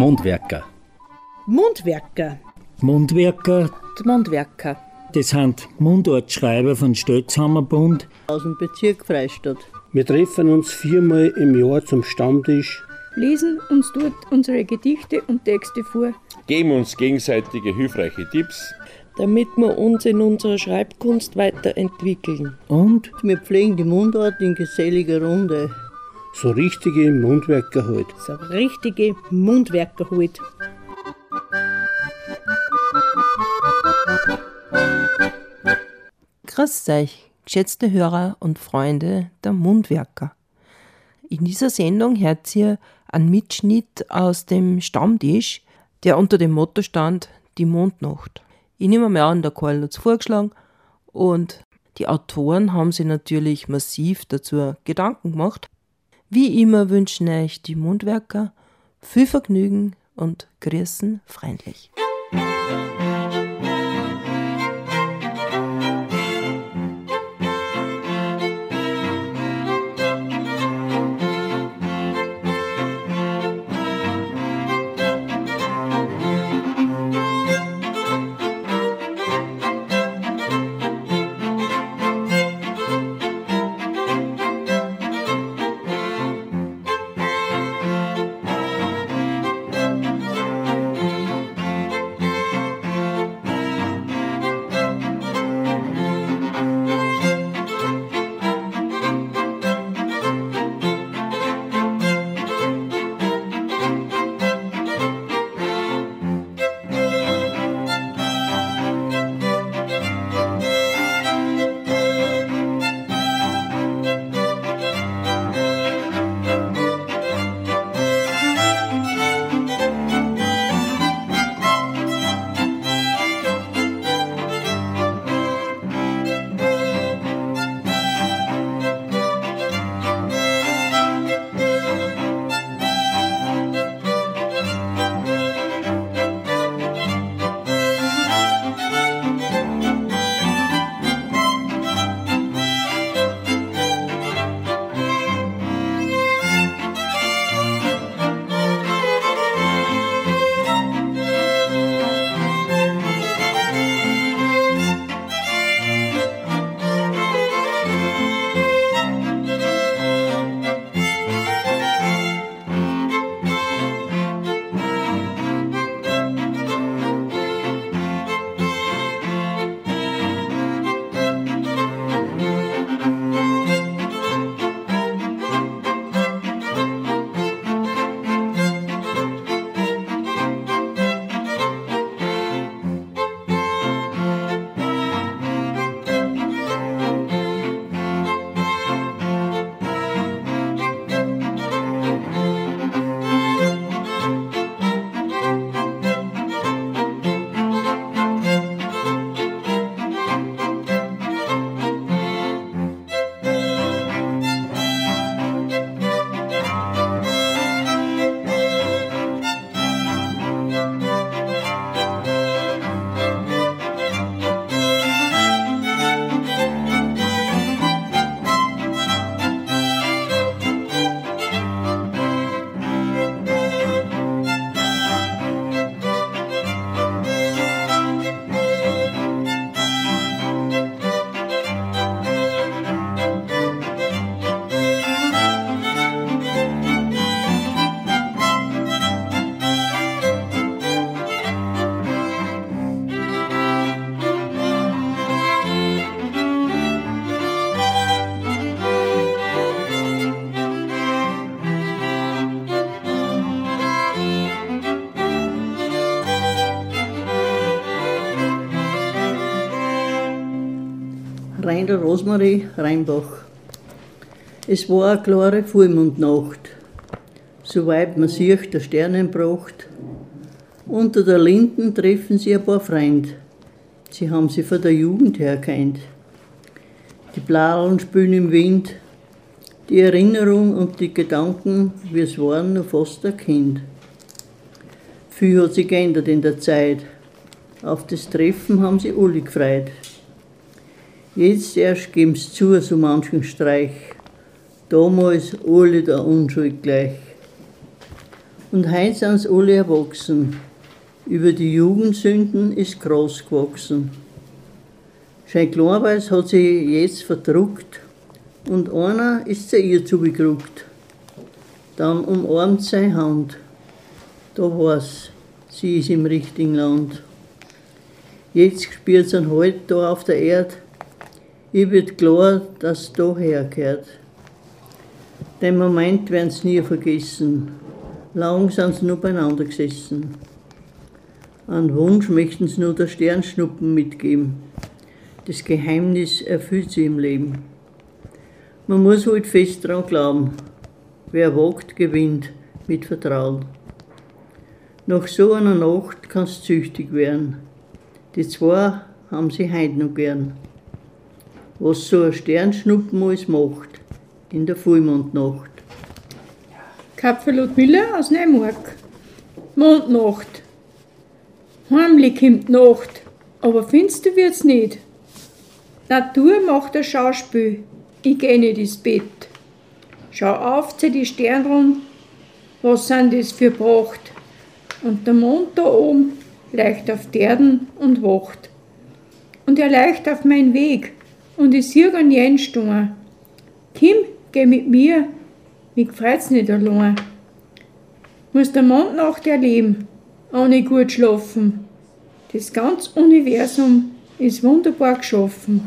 Mundwerker. Mundwerker. Mundwerker, Die Mundwerker. das sind Mundartschreiber von Stötzhammerbund. Aus dem Bezirk Freistadt. Wir treffen uns viermal im Jahr zum Stammtisch. lesen uns dort unsere Gedichte und Texte vor. Geben uns gegenseitige hilfreiche Tipps. Damit wir uns in unserer Schreibkunst weiterentwickeln. Und Wir pflegen die Mundart in geselliger Runde. So richtige Mundwerker halt. So richtige Mundwerker halt. Grüß euch, geschätzte Hörer und Freunde der Mundwerker. In dieser Sendung hört ihr einen Mitschnitt aus dem Stammtisch, der unter dem Motto stand Die Mondnacht. Ich nehme mir an, der Karl hat es vorgeschlagen und die Autoren haben sich natürlich massiv dazu Gedanken gemacht. Wie immer wünschen euch die Mundwerker viel Vergnügen und grüßen freundlich. Rosmarie Rheinbach. Es war eine klare Vollmondnacht, soweit man sieht der Sternenpracht. Unter der Linden treffen sie ein paar Freunde. Sie haben sie von der Jugend her kennt. Die Blauen spülen im Wind, die Erinnerung und die Gedanken, wie es waren, noch fast ein Kind. Viel hat sich geändert in der Zeit. Auf das Treffen haben sie alle gefreut. Jetzt erst geben's zu, so manchen Streich. Damals alle der Unschuld gleich. Und heut sind's alle erwachsen. Über die Jugendsünden ist groß gewachsen. Sein Kleinweiß hat sie jetzt verdruckt und einer ist zu ihr zugeguckt. Dann umarmt seine Hand. Da war's, sie ist im richtigen Land. Jetzt spürt sie einen Halt da auf der Erde. Ich wird klar, dass da herkehrt. Den Moment werden sie nie vergessen. Lang sind sie nur beieinander gesessen. Einen Wunsch möchten sie nur der Sternschnuppen mitgeben. Das Geheimnis erfüllt sie im Leben. Man muss halt fest dran glauben. Wer wagt, gewinnt mit Vertrauen. Nach so einer Nacht kann's züchtig werden. Die zwei haben sie heut noch gern. Was so ein Sternschnuppen alles macht, in der Vollmondnacht. Kapfelot Müller aus Neumark. Mondnacht. Heimlich kommt Nacht, aber finster wird's nicht. Natur macht ein Schauspiel, ich geh nicht ins Bett. Schau auf zu die Sternrund, was sind das für Pracht? Und der Mond da oben leicht auf Derden und wacht. Und er leicht auf meinen Weg, und ich sieh an jeden Stunde. Kim, geh mit mir, mich freut's nicht allein. Muss der Mond Nacht erleben, ohne gut schlafen. Das ganze Universum ist wunderbar geschaffen.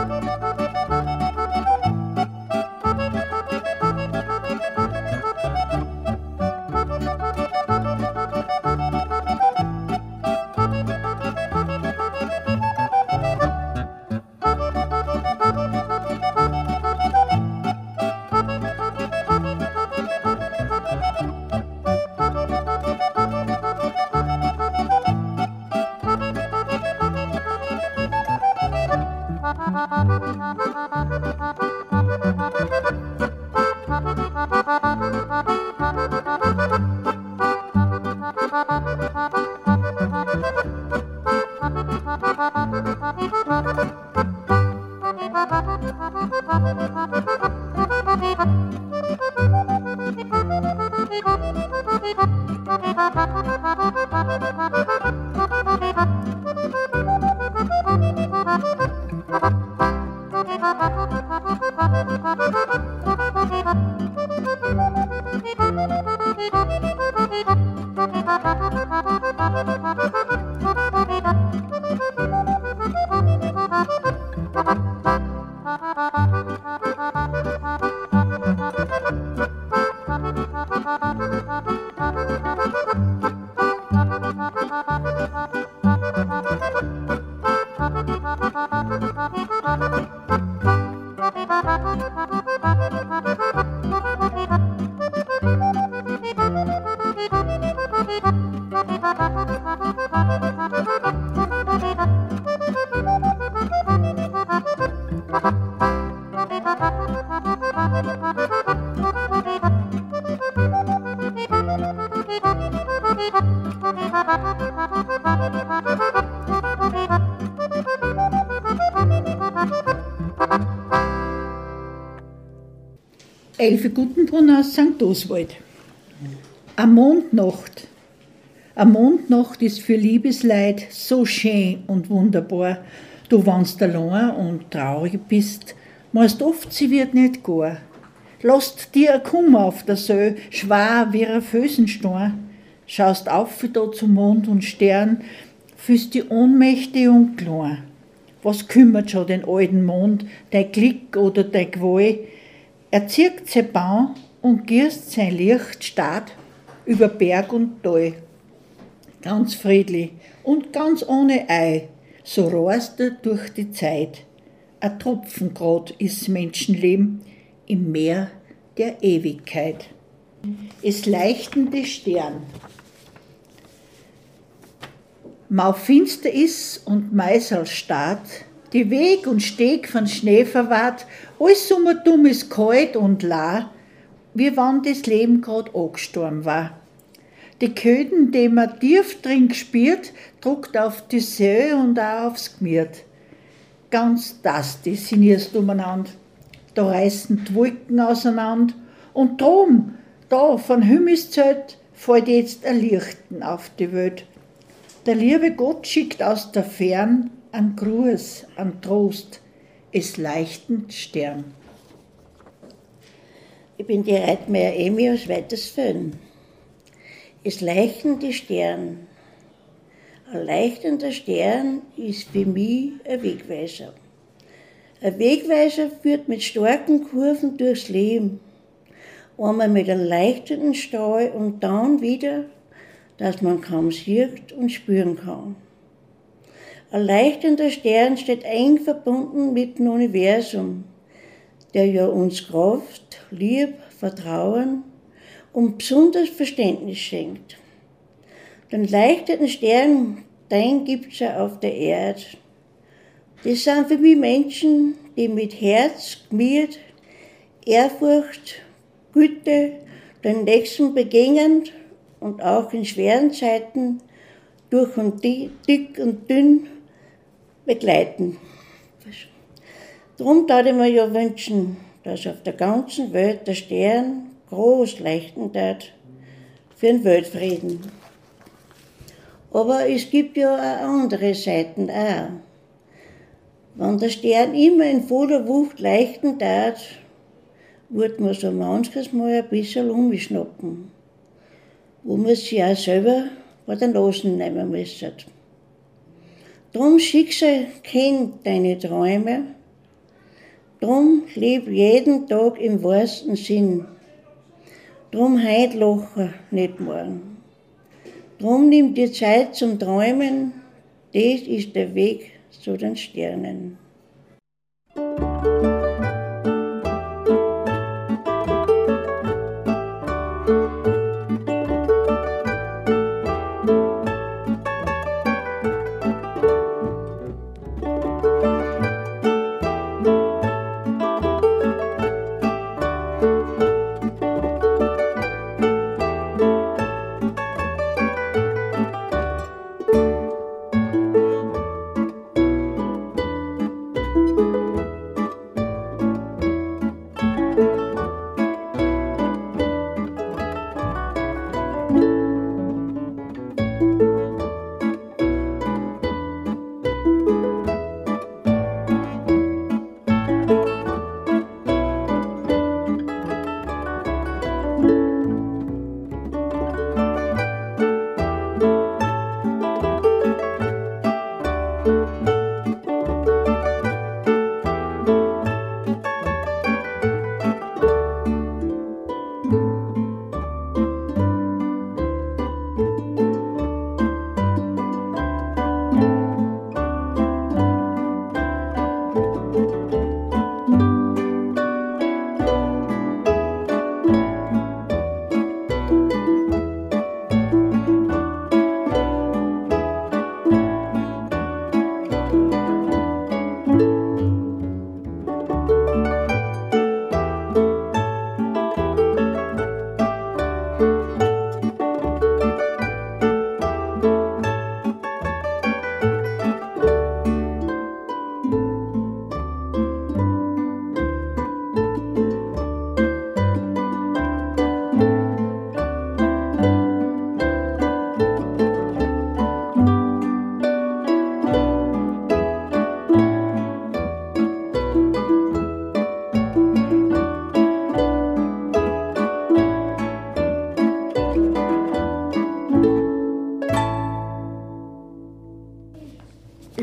Elfe Gutenbrunn aus St. Oswald. Eine Mondnacht. Eine Mondnacht ist für Liebesleid so schön und wunderbar. Du, wenn's allein und traurig bist, meinst oft, sie wird nicht gar. Lasst dir ein Kummer auf der Söh, schwer wie ein Fösenstein. Schaust auf wie da zum Mond und Stern, fühlst die ohnmächtig und klein. Was kümmert schon den alten Mond, dein Glück oder dein Gewalt? Er zirkt sein Baum und gießt sein Licht stark über Berg und Tal. Ganz friedlich und ganz ohne Ei, so rast er durch die Zeit. Ein Tropfen grad ist Menschenleben im Meer der Ewigkeit. Es leuchtende Stern. Mau finster ist und Meisel starrt, die Weg und Steg von Schnee verwahrt, alles dumm ist kalt und la, wie wann das Leben grad angestorben war. Die Köden, die man tief drin gespürt, druckt auf die See und auch aufs Gmiert. Ganz das, die sind erst umeinander. Da reißen die Wolken auseinander und drum, da von Himmelszeit, fällt jetzt ein Lichten auf die Welt. Der liebe Gott schickt aus der Fern an Gruß, an Trost, es leichten Stern. Ich bin die Reitmeier Emi aus Weitesfön. Es leichten die Stern. Ein leuchtender Stern ist für mich ein Wegweiser. Ein Wegweiser führt mit starken Kurven durchs Leben. Einmal mit einem leuchtenden Stahl und dann wieder, dass man kaum sieht und spüren kann. Ein leuchtender Stern steht eng verbunden mit dem Universum, der ja uns Kraft, Liebe, Vertrauen und besonders Verständnis schenkt. Den leuchtenden Stern, den gibt's ja auf der Erde. Das sind für mich Menschen, die mit Herz, Gmiert, Ehrfurcht, Güte den Nächsten begegnen und auch in schweren Zeiten durch und dick und dünn begleiten. Darum würde ich mir ja wünschen, dass auf der ganzen Welt der Stern groß leuchten wird für den Weltfrieden. Aber es gibt ja auch andere Seiten auch. Wenn der Stern immer in voller Wucht leuchten darf, wird man so manches Mal ein bisschen umschnappen, wo man sich auch selber bei den Losen nehmen müsste. Drum Schicksal kennt deine Träume, drum leb jeden Tag im wahrsten Sinn. Drum heut lachen, nicht morgen. Drum nimm dir Zeit zum Träumen, das ist der Weg zu den Sternen.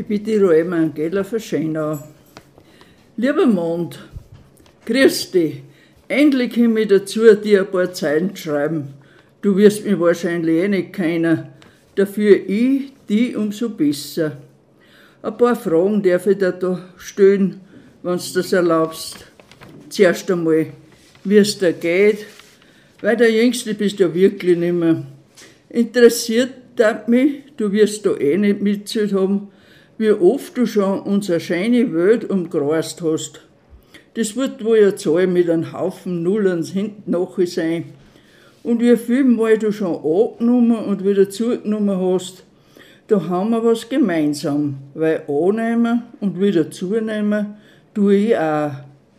Bin die Roema Angela von Schönau. Lieber Mond, grüß dich. Endlich komme ich dazu, dir ein paar Zeilen zu schreiben. Du wirst mich wahrscheinlich eh nicht kennen. Dafür ich, die umso besser. Ein paar Fragen darf ich dir da stellen, wenn du das erlaubst. Zuerst einmal, wie es da geht, weil der Jüngste bist du wirklich nimmer. Interessiert dat mich, du wirst da eh nicht mitzählt haben, wie oft du schon unsere schöne Welt umgrast hast. Das wird wohl eine Zahl mit einem Haufen Nullens hinten nachher sein. Und wie viel Mal du schon angenommen und wieder zugenommen hast, da haben wir was gemeinsam, weil annehmen und wieder zunehmen tue ich auch,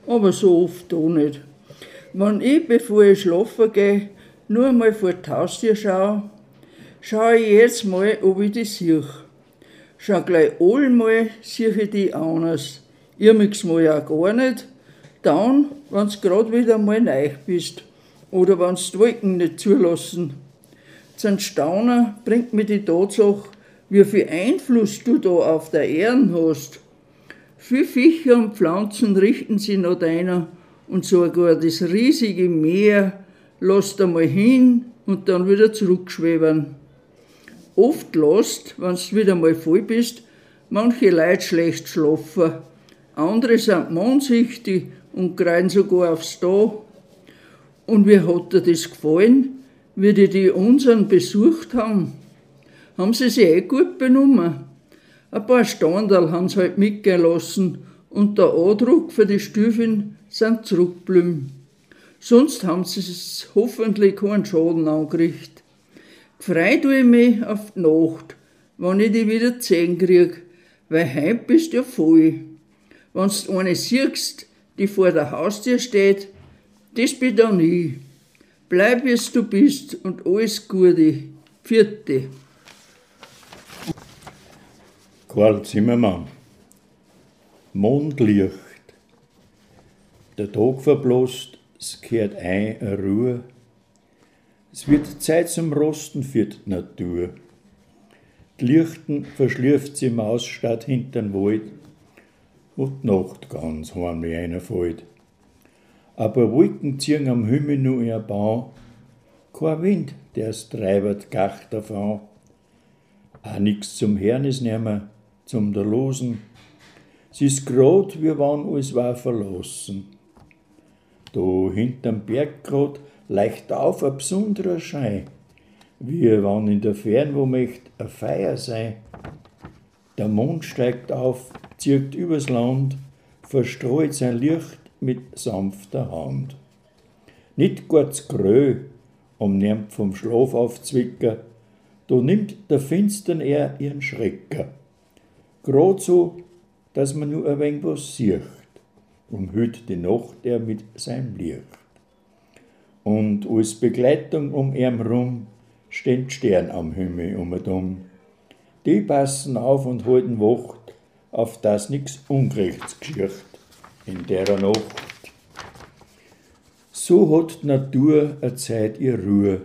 aber so oft auch nicht. Wenn ich, bevor ich schlafen gehe, nur einmal vor die Haustür schaue, schaue ich jetzt mal, ob ich die sehe. Schau gleich einmal, sehe ich die anders. Ich mag's mal ja gar nicht. Dann, wenn's grad wieder mal neu bist oder wenn's die Wolken nicht zulassen. Zum Staunen bringt mir die Tatsache, wie viel Einfluss du da auf der Erde hast. Viele Viecher und Pflanzen richten sich nach deiner und sogar das riesige Meer lässt einmal hin und dann wieder zurückschweben. Oft lässt, wenn du wieder mal voll bist, manche Leute schlecht schlafen. Andere sind mondsichtig und kreien sogar aufs Da. Und wie hat dir das gefallen, wie die, die unseren besucht haben? Haben sie sich eh gut benommen? Ein paar Standal haben sie halt mitgehen lassen und der Andruck für die Stüfin sind zurückgeblieben. Sonst haben sie hoffentlich keinen Schaden angerichtet. Gefreut tue ich mich auf die Nacht, wenn ich die wieder sehen krieg, weil heim bist du ja voll. Wenn du eine siehst, die vor der Haustür steht, das bin dann ich. Bleib, wie du bist und alles Gute. Vierte. Karl Zimmermann. Mondlicht. Der Tag verblasst, es kehrt ein eine Ruhe. Es wird Zeit zum Rosten für die Natur. Die Lichten verschlürft sie Maus statt hintern Wald und die Nacht ganz heimlich einer fällt. Aber Wolken ziehen am Himmel nur ihr Bau, kein Wind, der's treibert gacht davon. Auch nix zum Herrn ist nimmer, zum der Losen. Sie ist grad, wie wann alles war verlassen. Da hinterm Berg grad leicht auf ein besonderer Schein, wie wann in der Fern wo möcht a Feier sei. Der Mond steigt auf, zirkt übers Land, verstreut sein Licht mit sanfter Hand. Nicht kurz grö, um niemand vom Schlaf aufzwicker, da nimmt der Finstern er ihren Schrecker grad so, dass man nur ein wenig was sieht, umhüllt die Nacht er mit seinem Licht. Und als Begleitung um ihn rum stehen Stern am Himmel um und Die passen auf und halten Wacht, auf das nix Ungerechts geschieht in der Nacht. So hat die Natur a Zeit ihr Ruhe,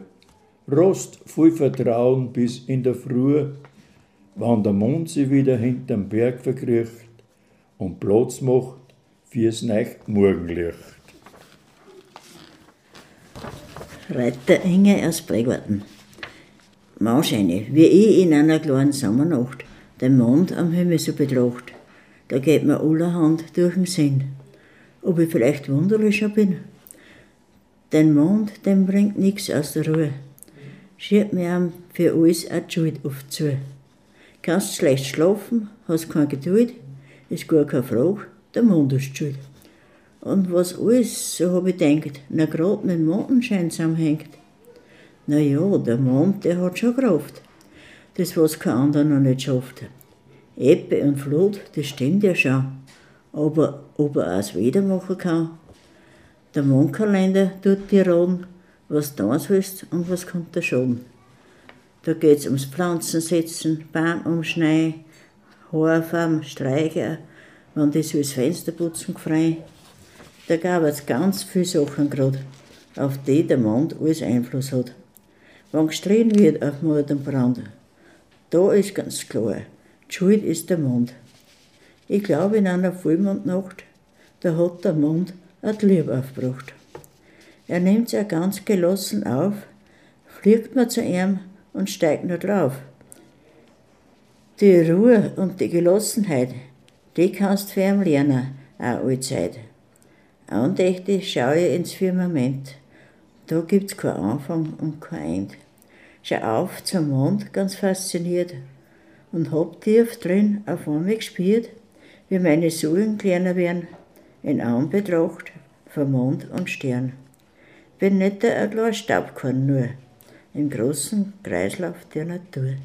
Rost voll Vertrauen bis in der Früh, wann der Mond sich wieder hinterm Berg verkriecht und Platz macht fürs neue Morgenlicht. Reiter Inge aus Bregwarten. Mauscheine, wie ich in einer kleinen Sommernacht den Mond am Himmel so betracht, da geht mir allerhand durch den Sinn, ob ich vielleicht wunderlicher bin. Den Mond, den bringt nix aus der Ruhe, schiebt mir für alles eine Schuld oft zu. Kannst schlecht schlafen, hast keine Geduld, ist gar keine Frage, der Mond ist schuld. Und was alles, so habe ich gedacht, na grad mit dem Mondenschein zusammenhängt. Na ja, der Mond, der hat schon Kraft. Das, was kein anderer noch nicht schafft. Ebbe und Flut, das stimmt ja schon. Aber ob er auch das Wetter machen kann? Der Mondkalender tut dir raten, was du sollst und was kommt da schon. Da geht es ums Pflanzensetzen, Baum umschneiden, Haarfarben, Streicher, wenn die so das Fenster putzen frei. Da gab es ganz viele Sachen gerade, auf die der Mond alles Einfluss hat. Wenn gestritten wird auf Mord und Brand, da ist ganz klar, die Schuld ist der Mond. Ich glaube, in einer Vollmondnacht, da hat der Mond ein Liebe aufgebracht. Er nimmt sich ganz gelassen auf, fliegt mir zu ihm und steigt nur drauf. Die Ruhe und die Gelassenheit, die kannst du für ihn lernen, auch allzeit. Andächtig schaue ich ins Firmament. Da gibt's kein Anfang und kein End. Schau auf zum Mond, ganz fasziniert, und hab tief drin auf einmal gespürt, wie meine Sohlen kleiner werden, in Anbetracht von Mond und Stern. Bin nicht ein kleiner Staubkorn nur, im großen Kreislauf der Natur.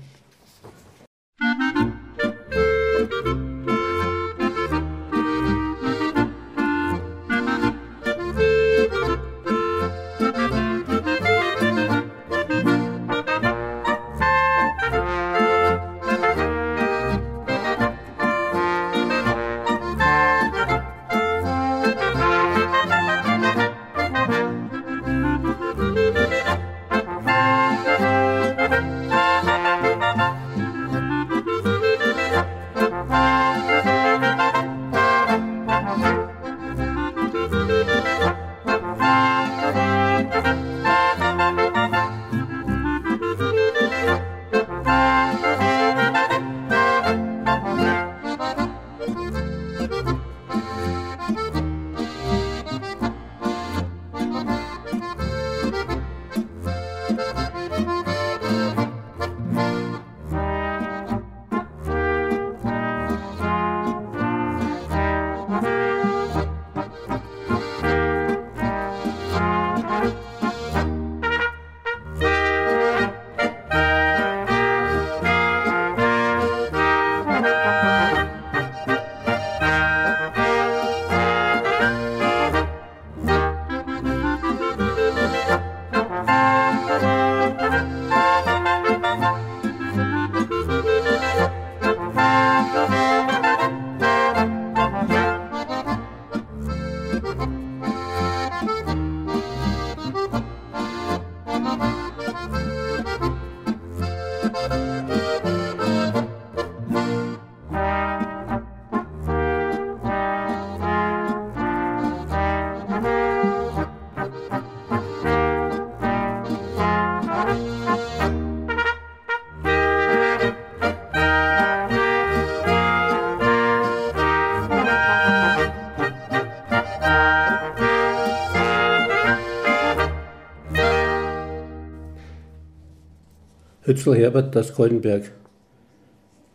Hützel Herbert aus Goldenberg.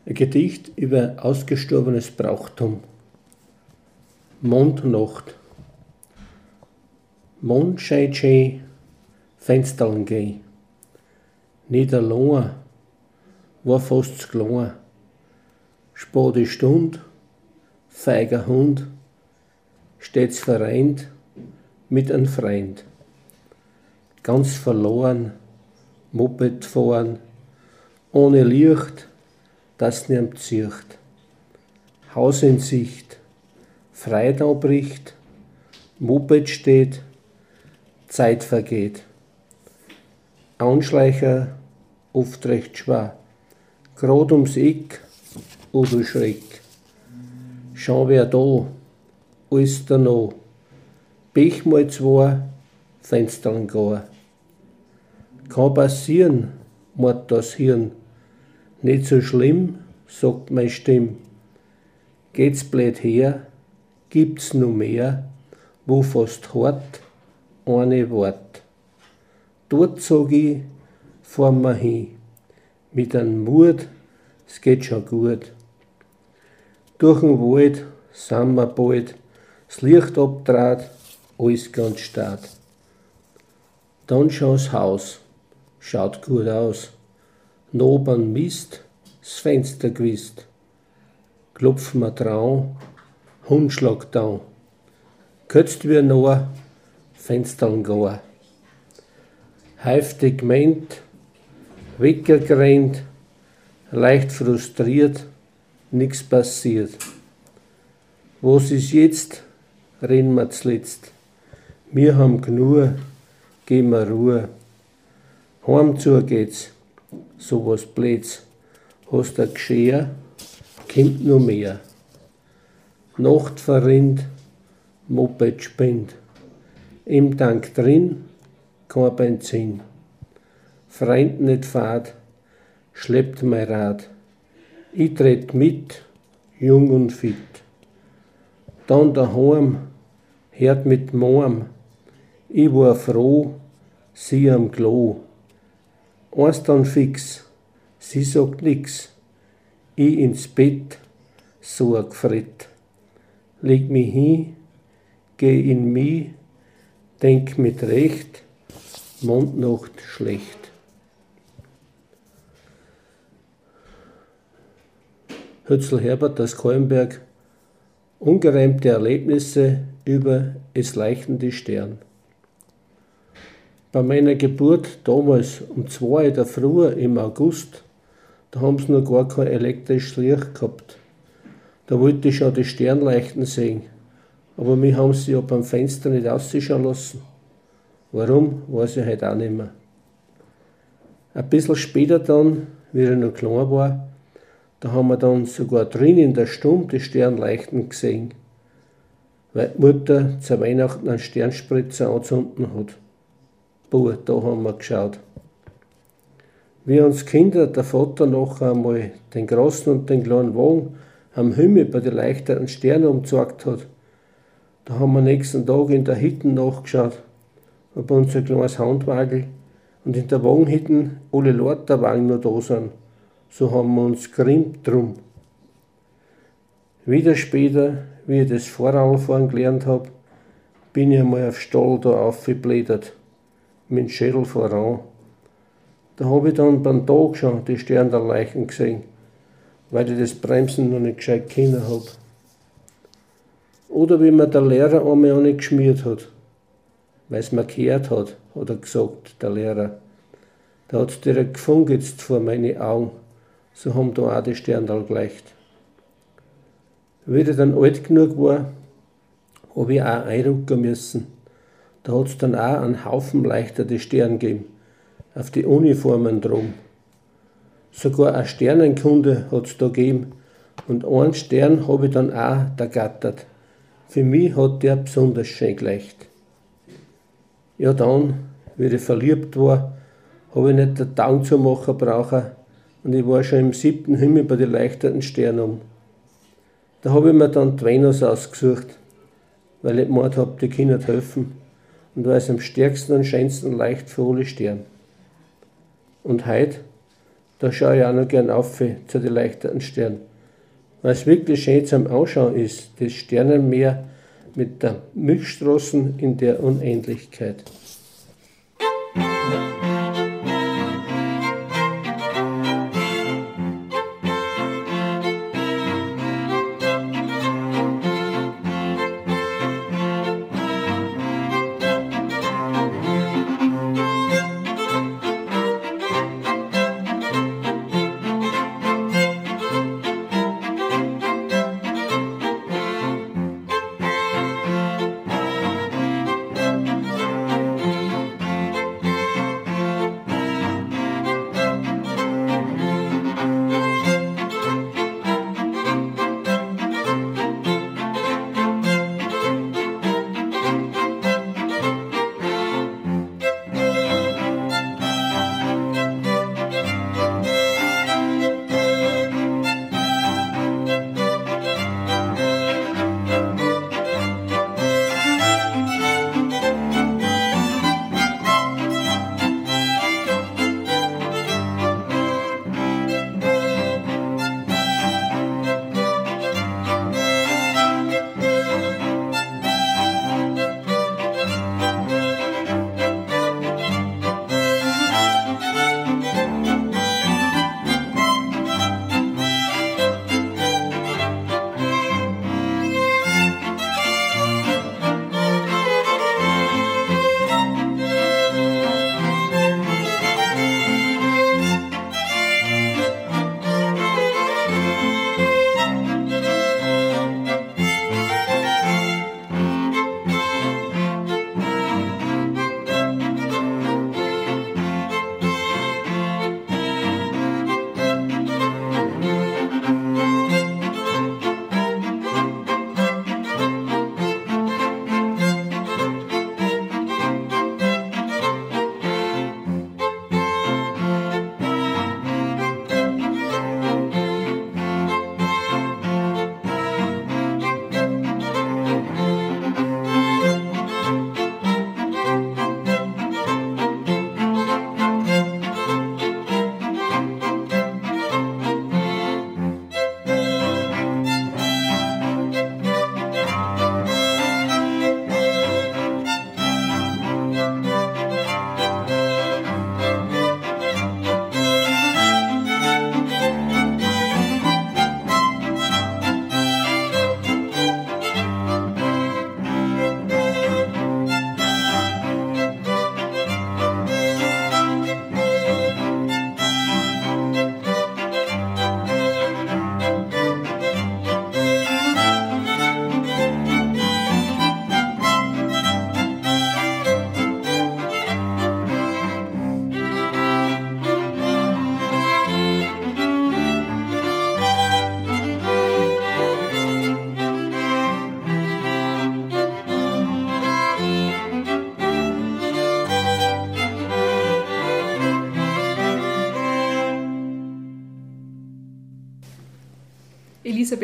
Ein Gedicht über ausgestorbenes Brauchtum. Mondnacht. Mondschein schön, Fensterln geh. Niederlohn, war fast klein. Spade Stund, feiger Hund, stets vereint mit einem Freund. Ganz verloren, Moped fahren, ohne Licht, das niemand sieht. Haus in Sicht, Freude bricht, Moped steht, Zeit vergeht. Anschleicher oft recht schwer, grad ums Eck, o du Schreck. Schau wer da, alles da noch, Pech mal zwei, Fenstern gar. Kann passieren, mord das Hirn. Nicht so schlimm, sagt meine Stimme. Geht's blöd her, gibt's nur mehr, wo fast hart eine Wort. Dort sag ich, fahr mir hin, mit einem Mut, es geht schon gut. Durch den Wald sind wir bald, das Licht abtrat, alles ganz stark. Dann schau's Haus schaut gut aus. Nobern Mist, das Fenster gewist. Klopfen wir Hund schlagt down. Kötzt wir nur, Fenstern gar. Heftig meint, weggerannt, leicht frustriert, nix passiert. Was ist jetzt? Reden wir zuletzt. Wir haben genug, geben wir Ruhe. Heim zu geht's, sowas Blöds. Hast ein Geschirr, kommt nur mehr. Nacht verrinnt, Moped spinnt. Im Tank drin, kein Benzin. Freund nicht fahrt, schleppt mein Rad. Ich tret mit, jung und fit. Dann daheim, hört mit Morm. Ich war froh, sie am Klo. Eins dann fix, sie sagt nix. Ich ins Bett, so a Gefritt. Leg mich hin, geh in mich, denk mit Recht, Mondnacht schlecht. Hützel Herbert aus Kollenberg, ungereimte Erlebnisse über es leuchtende Stern. Bei meiner Geburt damals um zwei der Früh im August, da haben sie noch gar kein elektrisches Licht gehabt. Da wollte ich schon die Sternleuchten sehen, aber mich haben sie ja beim Fenster nicht ausschauen lassen. Warum, weiß ich halt auch nicht mehr. Ein bisschen später dann, wie ich noch klein war, da haben wir dann sogar drin in der Stunde die Sternleuchten gesehen, weil die Mutter zu Weihnachten einen Sternspritzer anzünden hat. Boah, da haben wir geschaut. Wie uns Kinder der Vater noch einmal den großen und den kleinen Wagen am Himmel bei den leichteren Sternen umgezeigt hat, da haben wir nächsten Tag in der Hütte nachgeschaut, ob unser kleines Handwagel und in der Wagenhütte alle Lorterwagen noch da sind so haben wir uns grimmt drum. Wieder später, wie ich das Vorradfahren gelernt habe, bin ich einmal auf Stall da aufgeblättert, mit dem Schädel voran. Da habe ich dann beim Tag schon die Sterne der Leichen gesehen, weil ich das Bremsen noch nicht gescheit kennen habe. Oder wie mir der Lehrer einmal auch nicht geschmiert hat, weil es mir gehört hat, hat er gesagt, der Lehrer. Da hat es direkt gefunkt vor meine Augen so haben da auch die Sterne geleicht. Wie ich dann alt genug war, habe ich auch einrücken müssen. Da hat es dann auch einen Haufen leichter Sterne gegeben, auf die Uniformen drum. Sogar eine Sternenkunde hat es da gegeben und einen Stern habe ich dann auch ergattert. Für mich hat der besonders schön geleicht. Ja, dann, wie ich verliebt war, habe ich nicht den Daumen zu machen brauchen, und ich war schon im siebten Himmel bei den leuchtenden Sternen um. Da habe ich mir dann die Venus ausgesucht, weil ich gemeint habe, die Kinder helfen und weil es am stärksten und schönsten leicht für alle Sterne. Und heute, da schaue ich auch noch gern auf zu den leuchtenden Sternen, es wirklich schön zum Anschauen ist, das Sternenmeer mit der Milchstraßen in der Unendlichkeit.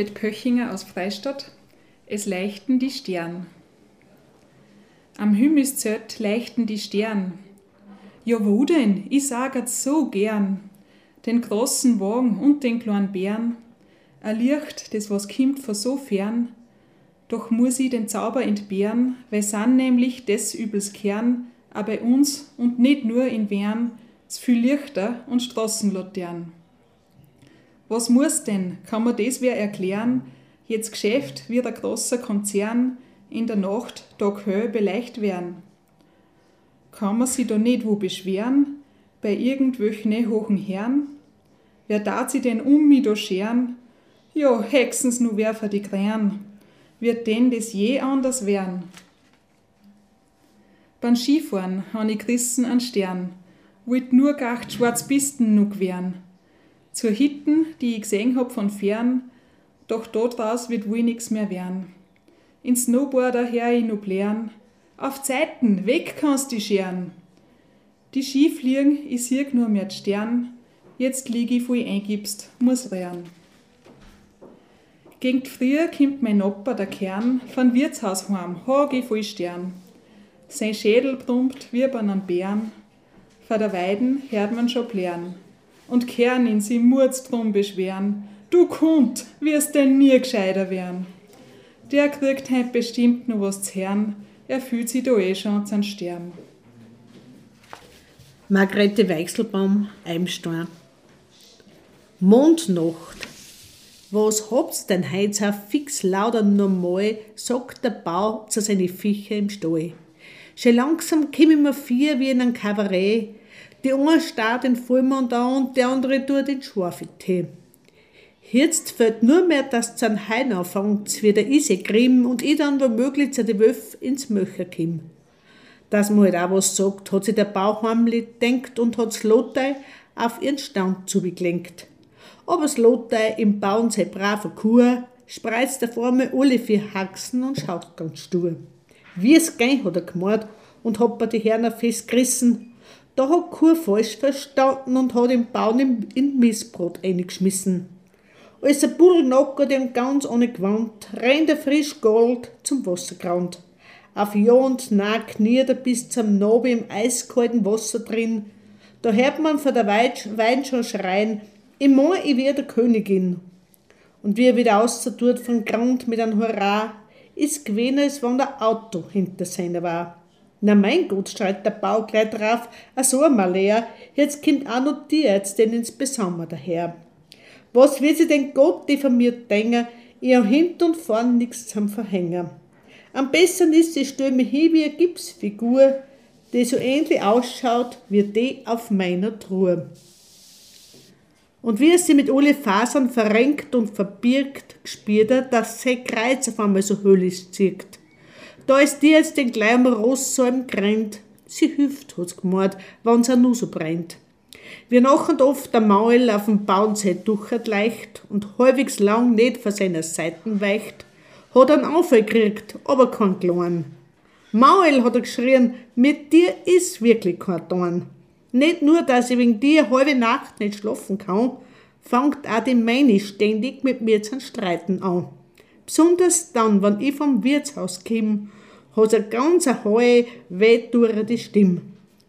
Elisabeth Pöchinger aus Freistadt. Es leichten die Stern. Am Himmelszelt leichten die Stern. Ja, wo denn? Ich sag so gern. Den großen Wagen und den kleinen Bären. Ein Licht, das was kimmt von so fern. Doch muss ich den Zauber entbehren, weil san nämlich des Übels Kern, auch bei uns und nicht nur in Wern, zu viel Lichter und Straßenlaternen. Was muss denn? Kann man das wer erklären? Jetzt Geschäft wie der große Konzern in der Nacht Tag hell beleicht werden. Kann man sich da nicht wo beschweren? Bei irgendwelchen hohen Herren? Wer darf sich denn um mich da scheren? Ja, hexens nu werfer die Krähen. Wird denn das je anders werden? Beim Skifahren han ich gerissen an Stern, wollt nur gacht schwarz Pisten nu gewähren zur Hitten, die ich gesehen hab von fern, doch dort draus wird wohl nix mehr werden. In Snowboarder her ich nu blären, auf Zeiten, weg kannst die scheren. Die Skifliegen, ich sieg nur mehr Stern, jetzt lieg ich, ich eingibst, muss rehren. Gegen früher kommt mein Opa, der Kern, von Wirtshaus heim, hag ich voll Stern. Sein Schädel brummt wie bei einem Bären, vor der Weiden hört man schon plären und kehren ihn sie Murz drum beschweren. Du Kund, wirst denn nie gescheiter werden. Der kriegt heut bestimmt nur was zu hören, er fühlt sich da eh schon zu Sterben. Margrethe Weichselbaum, Eimstein. Mondnacht. Was habt's denn heut so fix lauter normal, sagt der Bau zu seinen Viecher im Stall. Schon langsam ich mir vier wie in einem Kabarett, die eine starrt den Vollmond an und der andere tut den Schwafitee. Jetzt fällt nur mehr, dass zum Heim anfängt, wie der Ise grimm und ich dann womöglich zu den Wölf ins Möcher komm. Dass man halt auch was sagt, hat sich der Bauchheimli denkt und hat's Lothei auf ihren Stand zugelenkt. Aber das Lothei im Bauen sei braver Kur, spreizt der Formel alle vier Haxen und schaut ganz stur. Wie es gehen hat er gemord und hat bei die Herren festgerissen, da hat Kur falsch verstanden und hat den Baum in Missbrot eingeschmissen. Als der Bull nackert ihm ganz ohne Gewand, rennt er frisch Gold zum Wassergrund. Auf Ja und nah kniert er bis zum Nabel im eiskalten Wasser drin. Da hört man von der Wein schon schreien, ich mein, ich werde Königin. Und wie er wieder auszutut von Grund mit einem Hurra, ist gewesen, als wenn der Auto hinter seiner war. Na mein Gott, schreit der Bau gleich drauf, a so einmal leer, jetzt kommt auch noch die denn ins Besammer daher. Was will sie denn Gott die von mir denken, ich hab hint und vorn nix zum Verhängen. Am besten ist, ich stell mich wie eine Gipsfigur, die so ähnlich ausschaut wie die auf meiner Truhe. Und wie er sie mit alle Fasern verrenkt und verbirgt, spürt er, dass sein Kreuz auf einmal so höllisch zirkt. Da ist die jetzt den gleichen Rosssalm gerannt. Sie hilft, hat's gemord, wenn's auch nur so brennt. Wir nachen oft der Maul auf dem Bauenzeit duchert leicht und halbwegs lang nicht vor seiner Seiten weicht, hat einen Anfall gekriegt, aber kein kleinen. Maul, hat er geschrien, mit dir ist wirklich kein Dorn. Nicht nur, dass ich wegen dir halbe Nacht nicht schlafen kann, fangt auch die meine ständig mit mir zu streiten an. Besonders dann, wenn ich vom Wirtshaus komme, hat er ganz eine hohe, wehtuende Stimme.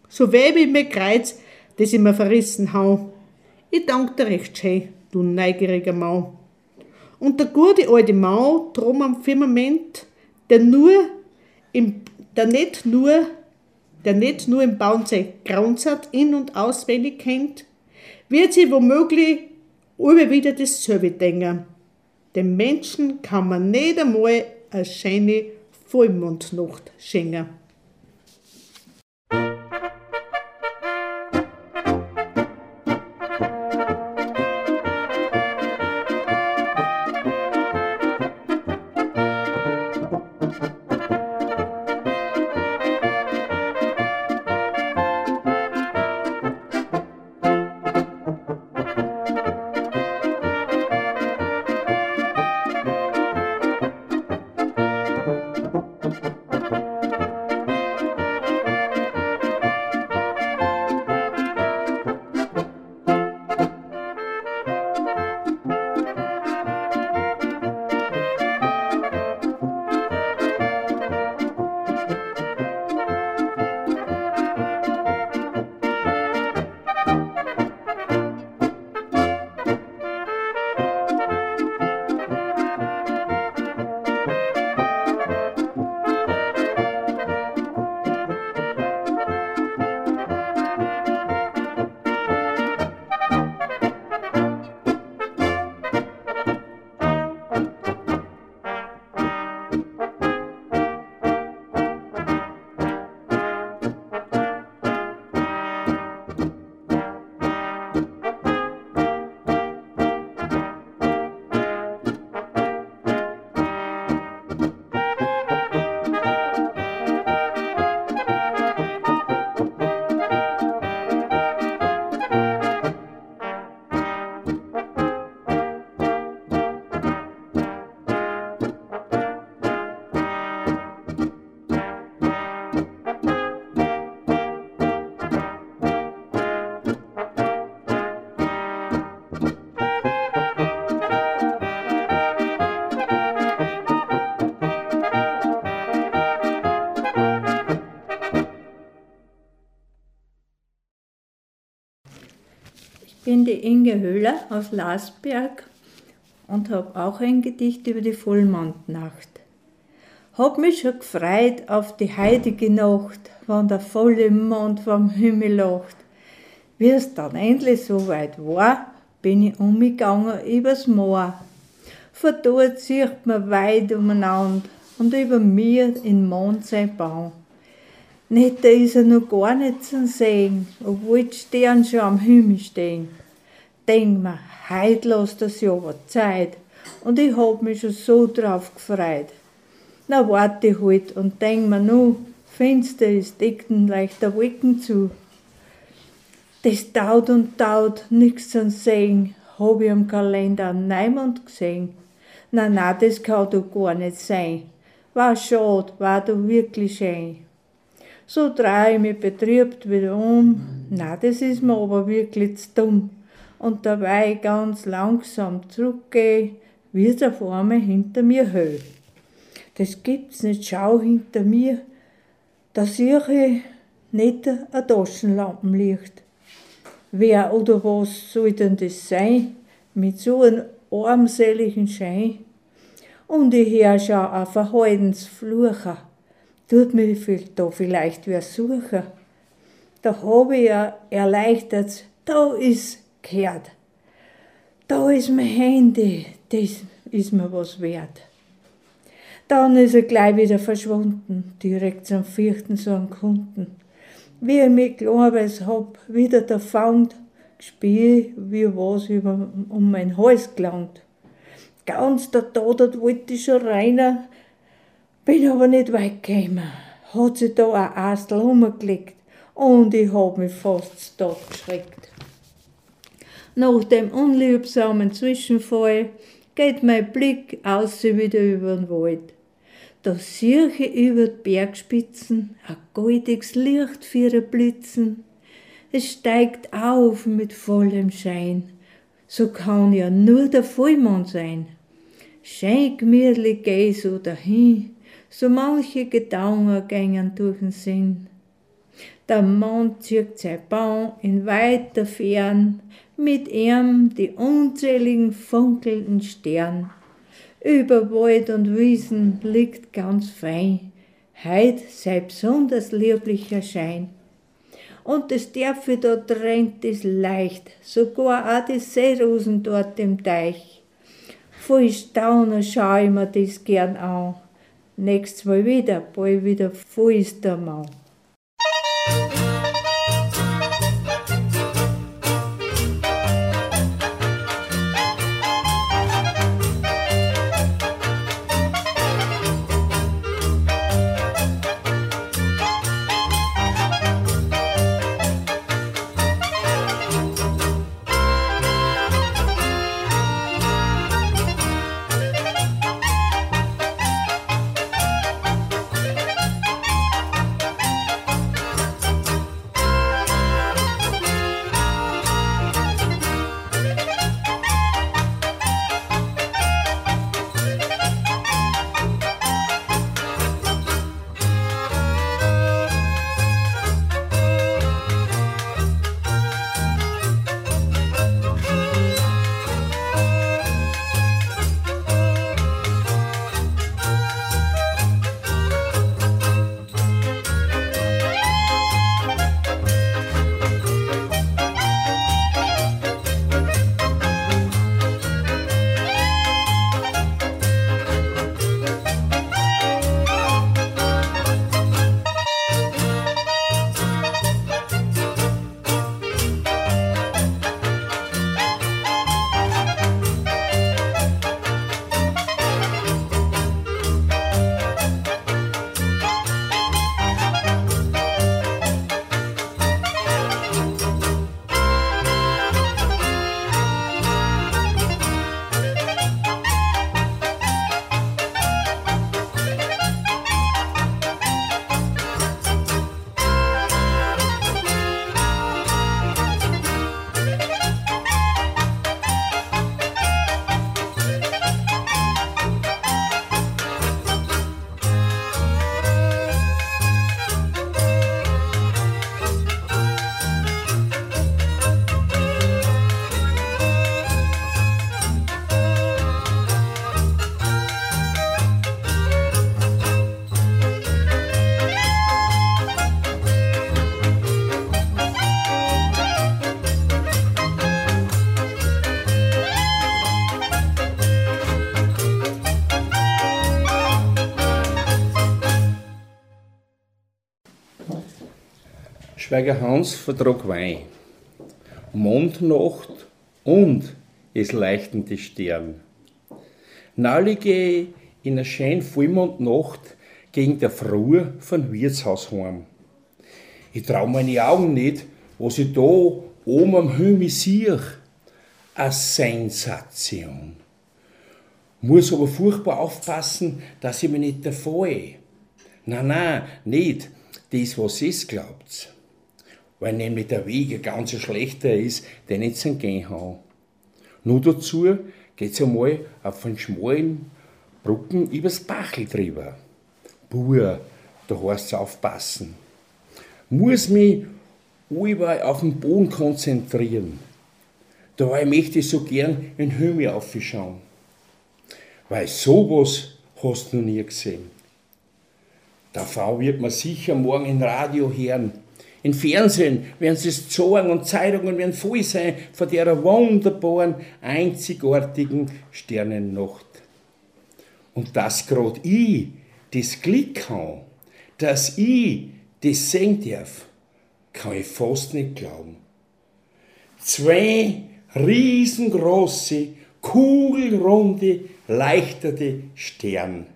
So weh wie mir Kreuz, das ich mir verrissen hau. Ich dank dir recht schön, du neugieriger Mau. Und der gute alte Mau, drum am Firmament, der nur im, der nicht nur, der nicht nur im Baunsee Graunzert in- und auswendig kennt, wird sie womöglich immer wieder dasselbe denken. Dem Menschen kann man nicht einmal eine schöne Vollmondnacht schenken. Bin die Inge Höhler aus Lasberg und habe auch ein Gedicht über die Vollmondnacht. Hab mich schon gefreut auf die heilige Nacht, wann der volle Mond vom Himmel lacht. Wie es dann endlich so weit war, bin ich umgegangen übers Moor. Von dort sieht man weit umeinander und über mir in Mond sein Baum. Nicht, da ist er noch gar nicht zu sehen, obwohl die Sterne schon am Himmel stehen. Denk mir, heut lässt das Jahr was Zeit und ich hab mich schon so drauf gefreut. Na warte ich halt und denk mir nu, Fenster ist deckten leichter Wolken zu. Das taut und taut, nix zu sehen, hab ich am Kalender einen Neumond gesehen. Na, na, das kann doch gar nicht sein. War schad, war doch wirklich schön. So drehe ich mich betrübt wieder um. Na, das ist mir aber wirklich zu dumm. Und dabei ganz langsam zurückgehe, wird auf einmal hinter mir hell. Das gibt's nicht, schau hinter mir. Da sehe ich nicht ein Taschenlampenlicht. Wer oder was soll denn das sein, mit so einem armseligen Schein? Und ich höre schon ein Verhaltensflucher tut mir da vielleicht wer suchen. Da habe ich ja erleichtert, da ist gehört. Da ist mein Handy, das ist mir was wert. Dann ist er gleich wieder verschwunden, direkt zum vierten so einen Kunden. Wie ich mich glaubt hab, wieder der Found, gespielt, wie was über, um mein Hals gelangt. Ganz der Tod wollte ich schon reiner, bin aber nicht weit gekommen. Hat sich da ein Astel umgelegt und ich hab mich fast zu geschreckt. Nach dem unliebsamen Zwischenfall geht mein Blick aus wieder über den Wald. Da sehe ich über die Bergspitzen ein goldiges Licht für blitzen. Es steigt auf mit vollem Schein. So kann ja nur der Vollmond sein. Schön gemütlich geh so dahin, so manche Gedanken gängen durch den Sinn. Der Mond zieht sein Baum in weiter Fern, mit ihm die unzähligen funkelnden Stern. Über Wald und Wiesen liegt ganz fein, heut sei besonders lieblicher Schein. Und das Dörfel da drängt ist leicht, sogar auch die Seerosen dort im Teich. Voll Stauner schau ich mir das gern an nächstes Mal wieder, bald wieder voll ist der Mann. Schweiger Hans vertrag Wein. Mondnacht und es leuchten die Sterne. Nalli gehe in einer schönen Vollmondnacht gegen der Früh von Wirtshaus heim. Ich trau meine Augen nicht, was ich da oben am Himmel sehe. Eine Sensation. Muss aber furchtbar aufpassen, dass ich mir nicht erfalle. Nein, nein, nicht das, was es glaubt. Weil nämlich der Weg ein ganz schlechter ist, den ich zum Gehen habe. Nur dazu geht's einmal auf einen schmalen Brücken übers Bachel drüber. Buhr, da heißt's aufpassen. Muss mich überall auf den Boden konzentrieren. Dabei möchte ich so gern in Himmel aufschauen. Weil sowas hast du noch nie gesehen. Davon wird man sicher morgen im Radio hören. Im Fernsehen werden sie es sagen und Zeitungen werden voll sein von der wunderbaren, einzigartigen Sternennacht. Und dass grad ich das Glück habe, dass ich das sehen darf, kann ich fast nicht glauben. Zwei riesengroße, kugelrunde, leichterte Sterne.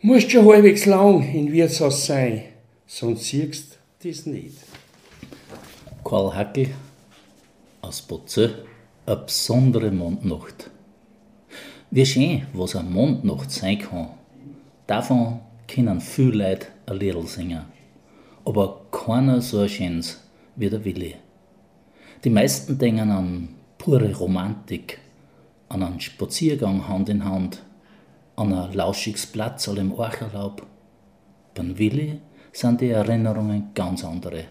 Musst schon halbwegs lang in Wirtshaus sein, sonst siehst du das nicht. Karl Hackel aus Botze, eine besondere Mondnacht. Wie schön, was eine Mondnacht sein kann. Davon können viele Leute ein Lied singen. Aber keiner so ein schönes wie der Willi. Die meisten denken an pure Romantik, an einen Spaziergang Hand in Hand, an ein lauschiges Platzl im Orcherlaub. Beim Willi sind die Erinnerungen ganz andere.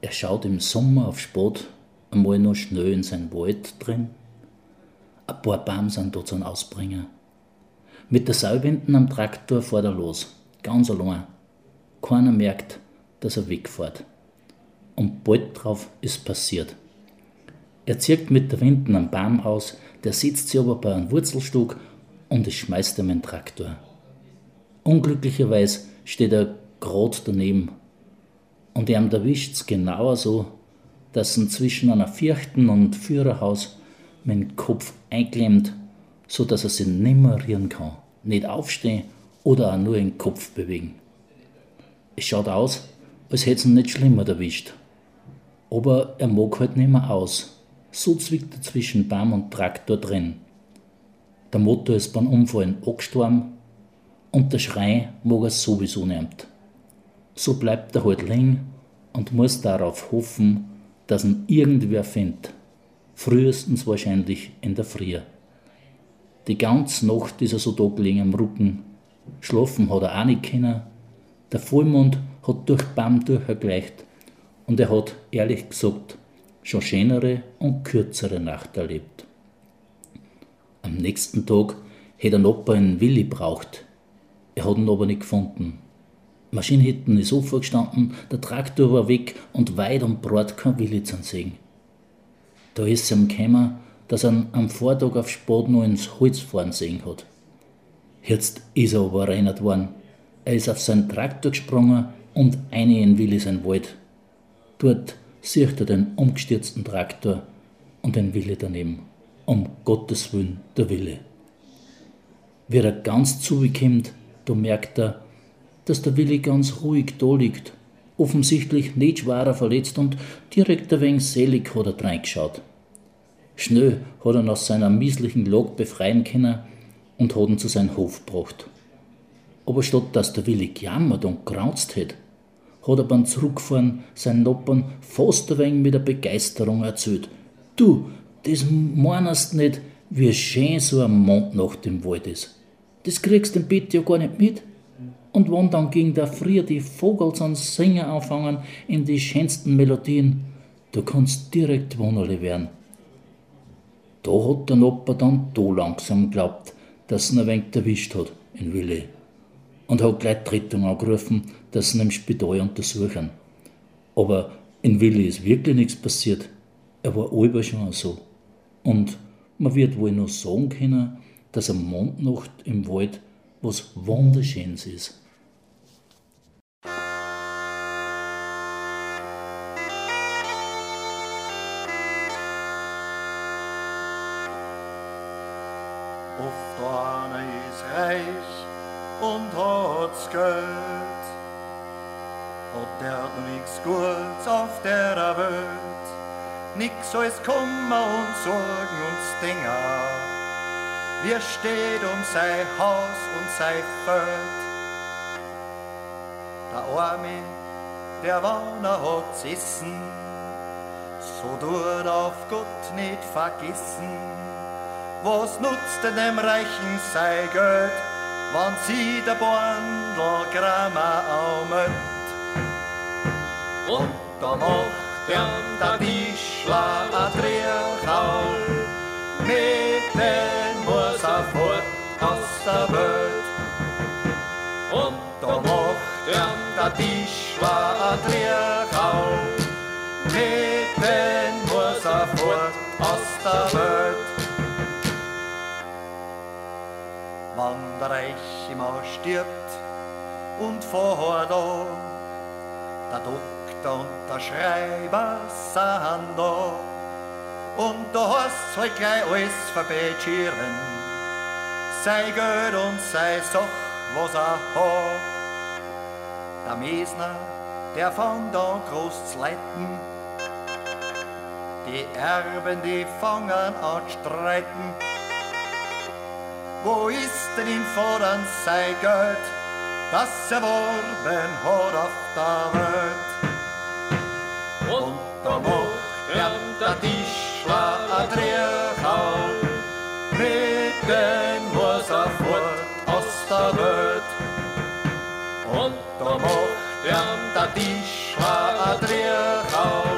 Er schaut im Sommer auf Spot einmal noch schnell in sein Wald drin. Ein paar Baum sind dort zum Ausbringen. Mit der Säubinden am Traktor fährt er los, ganz allein. Keiner merkt, dass er wegfährt. Und bald drauf ist passiert. Er zieht mit der Winden am Baum aus, der sitzt sich aber bei einem Wurzelstück und es schmeißt ihm einen Traktor. Unglücklicherweise steht er gerade daneben und ihm erwischt's genauer so, dass ihn zwischen einer Vierchten und Führerhaus dem Kopf einklemmt, so dass er sich nimmer rühren kann, nicht aufstehen oder auch nur den Kopf bewegen. Es schaut aus, als hätte es ihn nicht schlimmer erwischt. Aber er mag halt nimmer aus. So zwickt er zwischen Baum und Traktor drin. Der Motor ist beim Umfallen angestorben und der Schrei mag er sowieso nicht. So bleibt er halt liegen und muss darauf hoffen, dass ihn irgendwer findet. Frühestens wahrscheinlich in der Früh. Die ganze Nacht ist er so da gelegen am Rücken. Schlafen hat er auch nicht können. Der Vollmond hat durch Baum durchgeleuchtet und er hat, ehrlich gesagt, schon schönere und kürzere Nacht erlebt. Am nächsten Tag hätte er noch einen Willi braucht. Er hat ihn aber nicht gefunden. Maschinenhitten ist aufgestanden, der Traktor war weg und weit und breit kein Willi zu sehen. Da ist es ihm gekommen, dass er am Vortag auf Spad noch ins Holz fahren sehen hat. Jetzt ist er aber erinnert worden. Er ist auf seinen Traktor gesprungen und eine in Willi sein Wald. Dort sieht er den umgestürzten Traktor und den Willi daneben um Gottes Willen der Wille. Wie er ganz zugekommt, da merkt er, dass der Willi ganz ruhig da liegt, offensichtlich nicht schwerer verletzt und direkt ein wenig selig hat er reingeschaut. Schnell hat er nach seiner mieslichen Log befreien können und hat ihn zu seinem Hof gebracht. Aber statt dass der Willi gejammert und graunzt hätte, hat er beim Zurückfahren seinen Noppern fast ein wenig mit der Begeisterung erzählt. Du, das meinst nicht, wie schön so eine Mondnacht im Wald ist. Das kriegst du im Bett ja gar nicht mit. Und wenn dann gegen der Früh die Vogel zum Singen anfangen in die schönsten Melodien, da kannst direkt wunderlich werden. Da hat der Opa dann da langsam geglaubt, dass er ein wenig erwischt hat, in Willi. Und hat gleich die Rettung angerufen, dass ihn im Spital untersuchen. Aber in Willi ist wirklich nichts passiert. Er war allweil schon so. Und man wird wohl noch sagen können, dass eine Mondnacht im Wald was Wunderschönes ist. Oft einer ist reich und hat's Geld, hat der nichts Gutes auf der Welt nix als Kummer und Sorgen und Stinger. Wir steht um sein Haus und sein Feld. Der Arme, der Warner hat's essen, so tut auf Gott nicht vergessen. Was nutzt denn dem Reichen sein Geld, wann sie der Bondel Grammer aumelt? Und da macht der Tischler a Triechal, mit dem muss er fort aus der Welt. Und da macht der Tischler a Triechal, mit dem muss er fort aus der Welt. Wann der Reich immer stirbt und vorher da, der Doktor und der Schreiber da. Und da hast halt gleich alles verbetschieren, sei Geld und sei Sach, was er hat. Der Mesner, der fängt an groß zu leiten, die Erben, die fangen an zu streiten. Wo ist denn ihm Vordern sein Geld, das er worben hat auf der Welt? Und da ihm der Tischler a Triechal, mit dem muss er fort aus der Welt. Und da ihm der Tischler a Triechal,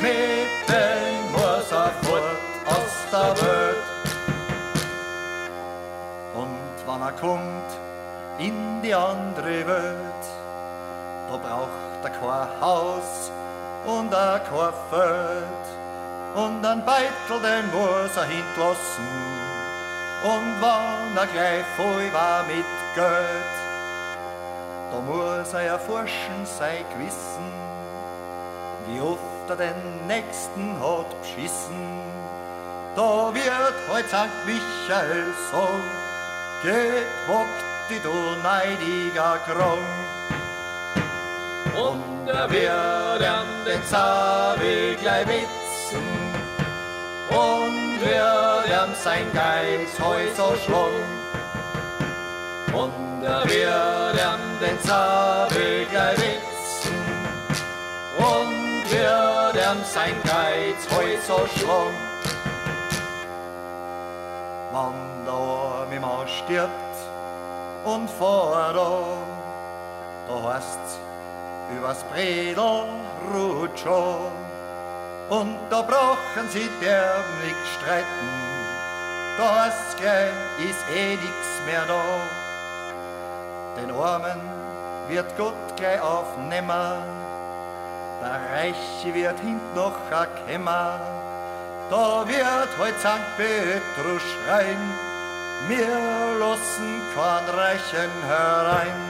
mit dem muss er fort aus der Welt. Und wann er kommt in die andere Welt, da braucht er kein Haus und er kein Feld. Und ein Beitel, den muss er hinterlassen, und wann er gleich voll war mit Geld, da muss er erforschen sein Gewissen, wie oft er den Nächsten hat beschissen. Da wird heut St. Michael so, geht wockt die du neidiger Kron. Und er wird ihm den Zawi gleich witzen, und wird ihm sein Geiz Häuser schlung. Und er wird ihm den Zawi gleich witzen, und wird ihm sein Geiz Häuser schlung. Wann der Arm immer stirbt und vorher da, da heißt's übers Bredel ruht schon. Brauchen sie derben nicht streiten, da heißt's gleich, ist eh nix mehr da. Den Armen wird Gott gleich aufnehmen, der Reiche wird hint noch a Kämmer. Da wird heut St. Petrus schreien, wir lassen kein Reichen herein.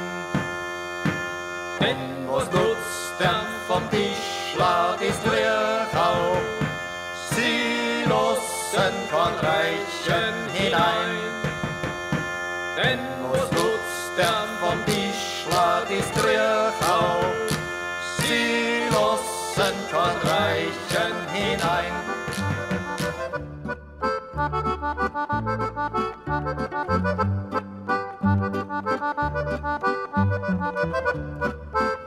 Denn was nutzt denn vom Tischler das Lehrer? Sie lassen kein Reichen hinein. Denn was nutzt denn vom Tischler das Lehrer? Sie lassen kein Reichen hinein. Musik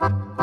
Thank you.